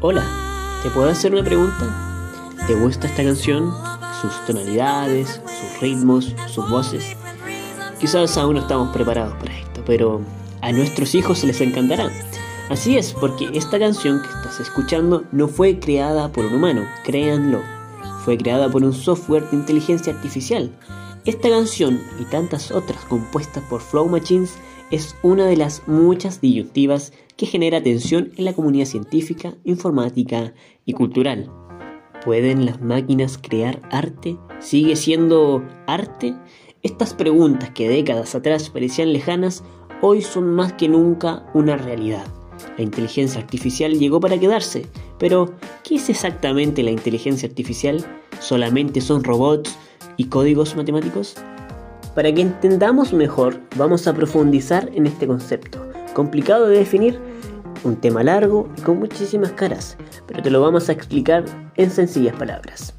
Hola, ¿te puedo hacer una pregunta? ¿Te gusta esta canción? Sus tonalidades, sus ritmos, sus voces. Quizás aún no estamos preparados para esto, pero a nuestros hijos les encantará. Así es, porque esta canción que estás escuchando no fue creada por un humano, créanlo. Fue creada por un software de inteligencia artificial. Esta canción y tantas otras compuestas por Flow Machines es una de las muchas disyuntivas que genera tensión en la comunidad científica, informática y cultural. ¿Pueden las máquinas crear arte? ¿Sigue siendo arte? Estas preguntas que décadas atrás parecían lejanas, hoy son más que nunca una realidad. La inteligencia artificial llegó para quedarse, pero ¿qué es exactamente la inteligencia artificial? ¿Solamente son robots y códigos matemáticos? Para que entendamos mejor, vamos a profundizar en este concepto, complicado de definir, un tema largo y con muchísimas caras, pero te lo vamos a explicar en sencillas palabras.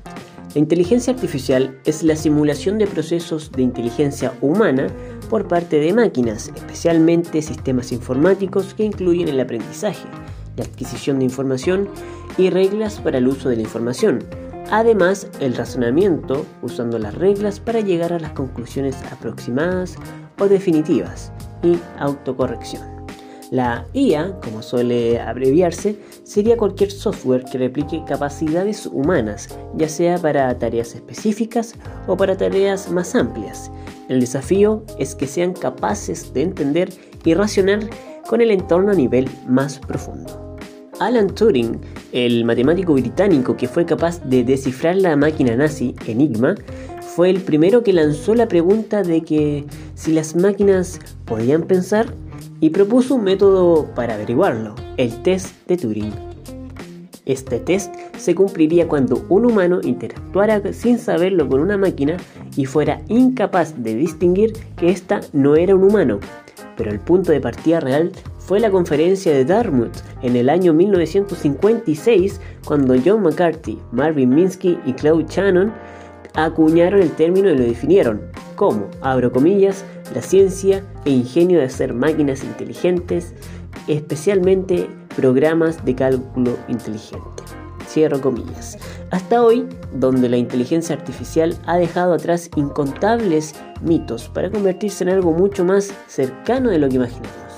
La inteligencia artificial es la simulación de procesos de inteligencia humana por parte de máquinas, especialmente sistemas informáticos que incluyen el aprendizaje, la adquisición de información y reglas para el uso de la información. Además, el razonamiento usando las reglas para llegar a las conclusiones aproximadas o definitivas y autocorrección. La IA, como suele abreviarse, sería cualquier software que replique capacidades humanas, ya sea para tareas específicas o para tareas más amplias. El desafío es que sean capaces de entender y racionar con el entorno a nivel más profundo. Alan Turing, el matemático británico que fue capaz de descifrar la máquina nazi Enigma, fue el primero que lanzó la pregunta de que si las máquinas podían pensar y propuso un método para averiguarlo, el test de Turing. Este test se cumpliría cuando un humano interactuara sin saberlo con una máquina y fuera incapaz de distinguir que ésta no era un humano. Pero el punto de partida real fue la conferencia de Dartmouth en el año 1956 cuando John McCarthy, Marvin Minsky y Claude Shannon acuñaron el término y lo definieron como, abro comillas, la ciencia e ingenio de hacer máquinas inteligentes, especialmente programas de cálculo inteligente. Cierro comillas. Hasta hoy, donde la inteligencia artificial ha dejado atrás incontables mitos para convertirse en algo mucho más cercano de lo que imaginamos.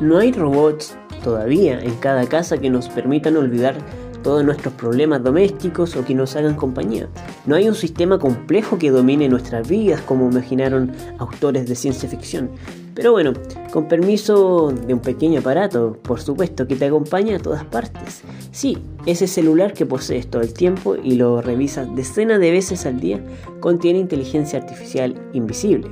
No hay robots todavía en cada casa que nos permitan olvidar todos nuestros problemas domésticos o que nos hagan compañía. No hay un sistema complejo que domine nuestras vidas como imaginaron autores de ciencia ficción. Pero bueno, con permiso de un pequeño aparato, por supuesto, que te acompaña a todas partes. Sí, ese celular que posees todo el tiempo y lo revisas decenas de veces al día, contiene inteligencia artificial invisible,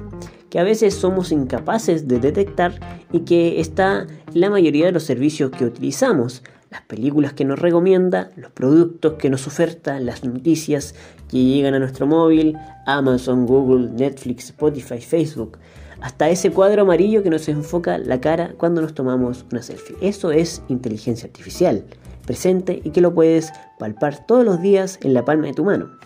que a veces somos incapaces de detectar y que está la mayoría de los servicios que utilizamos, las películas que nos recomienda, los productos que nos oferta, las noticias que llegan a nuestro móvil, Amazon, Google, Netflix, Spotify, Facebook, hasta ese cuadro amarillo que nos enfoca la cara cuando nos tomamos una selfie. Eso es inteligencia artificial, presente y que lo puedes palpar todos los días en la palma de tu mano.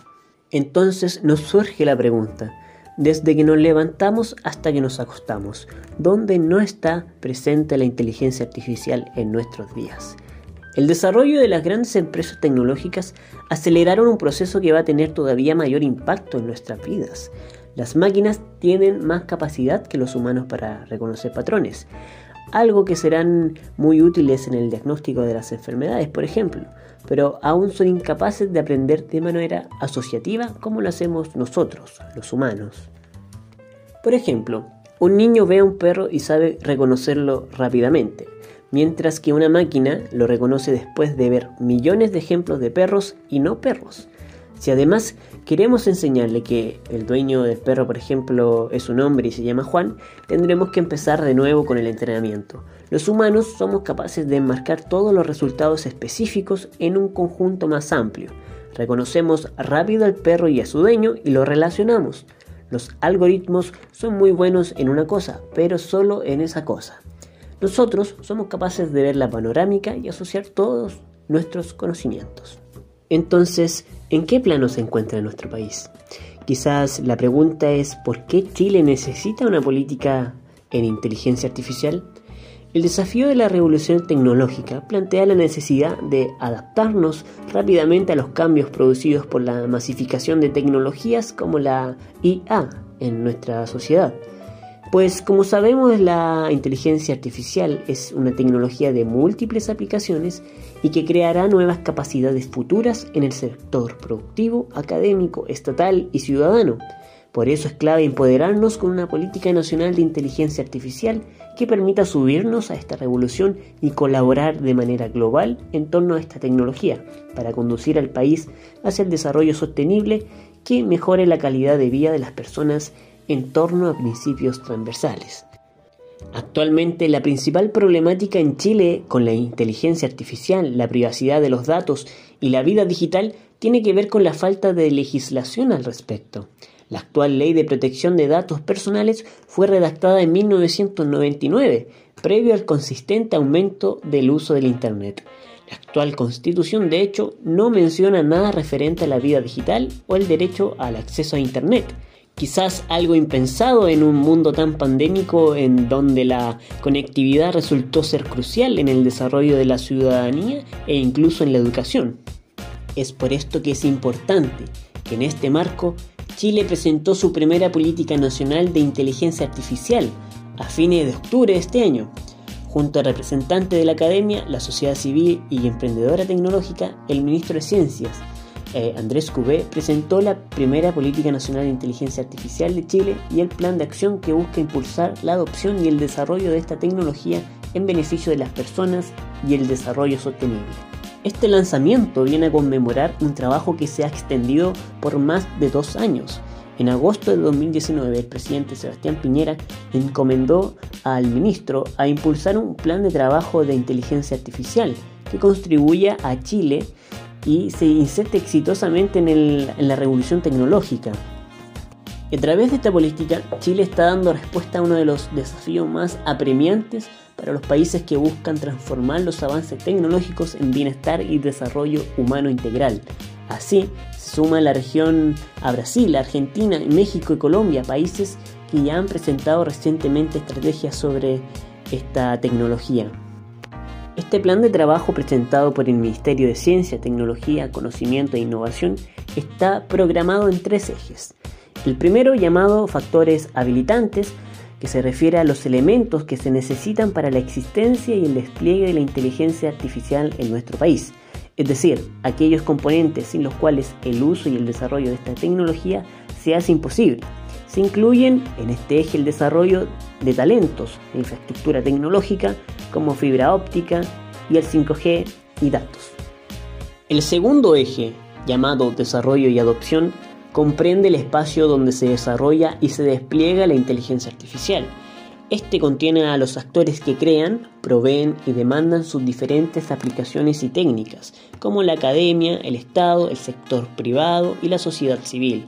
Entonces nos surge la pregunta, desde que nos levantamos hasta que nos acostamos, ¿dónde no está presente la inteligencia artificial en nuestros días? El desarrollo de las grandes empresas tecnológicas aceleraron un proceso que va a tener todavía mayor impacto en nuestras vidas. Las máquinas tienen más capacidad que los humanos para reconocer patrones, algo que serán muy útiles en el diagnóstico de las enfermedades, por ejemplo, pero aún son incapaces de aprender de manera asociativa como lo hacemos nosotros, los humanos. Por ejemplo, un niño ve a un perro y sabe reconocerlo rápidamente, mientras que una máquina lo reconoce después de ver millones de ejemplos de perros y no perros. Si además queremos enseñarle que el dueño del perro, por ejemplo, es un hombre y se llama Juan, tendremos que empezar de nuevo con el entrenamiento. Los humanos somos capaces de enmarcar todos los resultados específicos en un conjunto más amplio. Reconocemos rápido al perro y a su dueño y lo relacionamos. Los algoritmos son muy buenos en una cosa, pero solo en esa cosa. Nosotros somos capaces de ver la panorámica y asociar todos nuestros conocimientos. Entonces, ¿en qué plano se encuentra nuestro país? Quizás la pregunta es ¿por qué Chile necesita una política en inteligencia artificial? El desafío de la revolución tecnológica plantea la necesidad de adaptarnos rápidamente a los cambios producidos por la masificación de tecnologías como la IA en nuestra sociedad. Pues como sabemos la inteligencia artificial es una tecnología de múltiples aplicaciones y que creará nuevas capacidades futuras en el sector productivo, académico, estatal y ciudadano. Por eso es clave empoderarnos con una política nacional de inteligencia artificial que permita subirnos a esta revolución y colaborar de manera global en torno a esta tecnología para conducir al país hacia el desarrollo sostenible que mejore la calidad de vida de las personas en torno a principios transversales. Actualmente la principal problemática en Chile con la inteligencia artificial, la privacidad de los datos y la vida digital tiene que ver con la falta de legislación al respecto. La actual ley de protección de datos personales fue redactada en 1999, previo al consistente aumento del uso del Internet. La actual constitución, de hecho, no menciona nada referente a la vida digital o el derecho al acceso a Internet quizás algo impensado en un mundo tan pandémico en donde la conectividad resultó ser crucial en el desarrollo de la ciudadanía e incluso en la educación. Es por esto que es importante que en este marco Chile presentó su primera política nacional de inteligencia artificial a fines de octubre de este año, junto a representantes de la academia, la sociedad civil y emprendedora tecnológica, el ministro de Ciencias, eh, Andrés Cubé presentó la primera Política Nacional de Inteligencia Artificial de Chile y el plan de acción que busca impulsar la adopción y el desarrollo de esta tecnología en beneficio de las personas y el desarrollo sostenible. Este lanzamiento viene a conmemorar un trabajo que se ha extendido por más de dos años. En agosto de 2019, el presidente Sebastián Piñera encomendó al ministro a impulsar un plan de trabajo de inteligencia artificial que contribuya a Chile y se inserte exitosamente en, la revolución tecnológica. A través de esta política, Chile está dando respuesta a uno de los desafíos más apremiantes para los países que buscan transformar los avances tecnológicos en bienestar y desarrollo humano integral. Así, se suma la región a Brasil, Argentina, México y Colombia, países que ya han presentado recientemente estrategias sobre esta tecnología. Este plan de trabajo presentado por el Ministerio de Ciencia, Tecnología, Conocimiento e Innovación está programado en tres ejes. El primero llamado factores habilitantes, que se refiere a los elementos que se necesitan para la existencia y el despliegue de la inteligencia artificial en nuestro país, es decir, aquellos componentes sin los cuales el uso y el desarrollo de esta tecnología se hace imposible. Se incluyen en este eje el desarrollo de talentos infraestructura tecnológica como fibra óptica y el 5G y datos. El segundo eje, llamado desarrollo y adopción, comprende el espacio donde se desarrolla y se despliega la inteligencia artificial. Este contiene a los actores que crean, proveen y demandan sus diferentes aplicaciones y técnicas, como la academia, el Estado, el sector privado y la sociedad civil.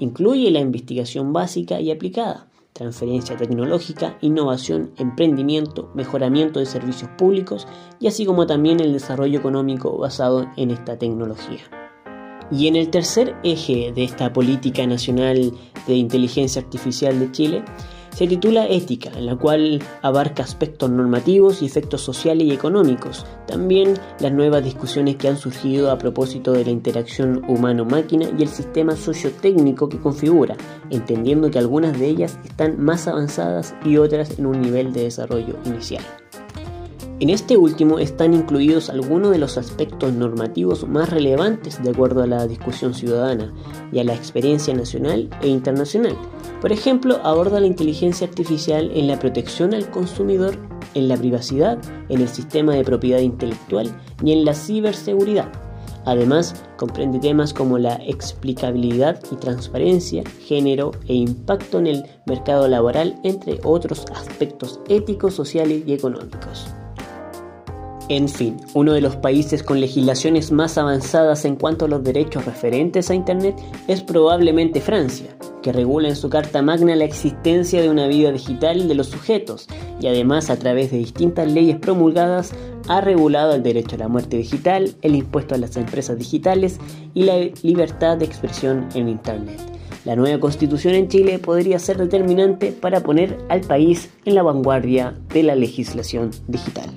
Incluye la investigación básica y aplicada, transferencia tecnológica, innovación, emprendimiento, mejoramiento de servicios públicos y así como también el desarrollo económico basado en esta tecnología. Y en el tercer eje de esta política nacional de inteligencia artificial de Chile, se titula Ética, en la cual abarca aspectos normativos y efectos sociales y económicos, también las nuevas discusiones que han surgido a propósito de la interacción humano-máquina y el sistema sociotécnico que configura, entendiendo que algunas de ellas están más avanzadas y otras en un nivel de desarrollo inicial. En este último están incluidos algunos de los aspectos normativos más relevantes de acuerdo a la discusión ciudadana y a la experiencia nacional e internacional. Por ejemplo, aborda la inteligencia artificial en la protección al consumidor, en la privacidad, en el sistema de propiedad intelectual y en la ciberseguridad. Además, comprende temas como la explicabilidad y transparencia, género e impacto en el mercado laboral, entre otros aspectos éticos, sociales y económicos. En fin, uno de los países con legislaciones más avanzadas en cuanto a los derechos referentes a Internet es probablemente Francia, que regula en su Carta Magna la existencia de una vida digital de los sujetos y además a través de distintas leyes promulgadas ha regulado el derecho a la muerte digital, el impuesto a las empresas digitales y la libertad de expresión en Internet. La nueva constitución en Chile podría ser determinante para poner al país en la vanguardia de la legislación digital.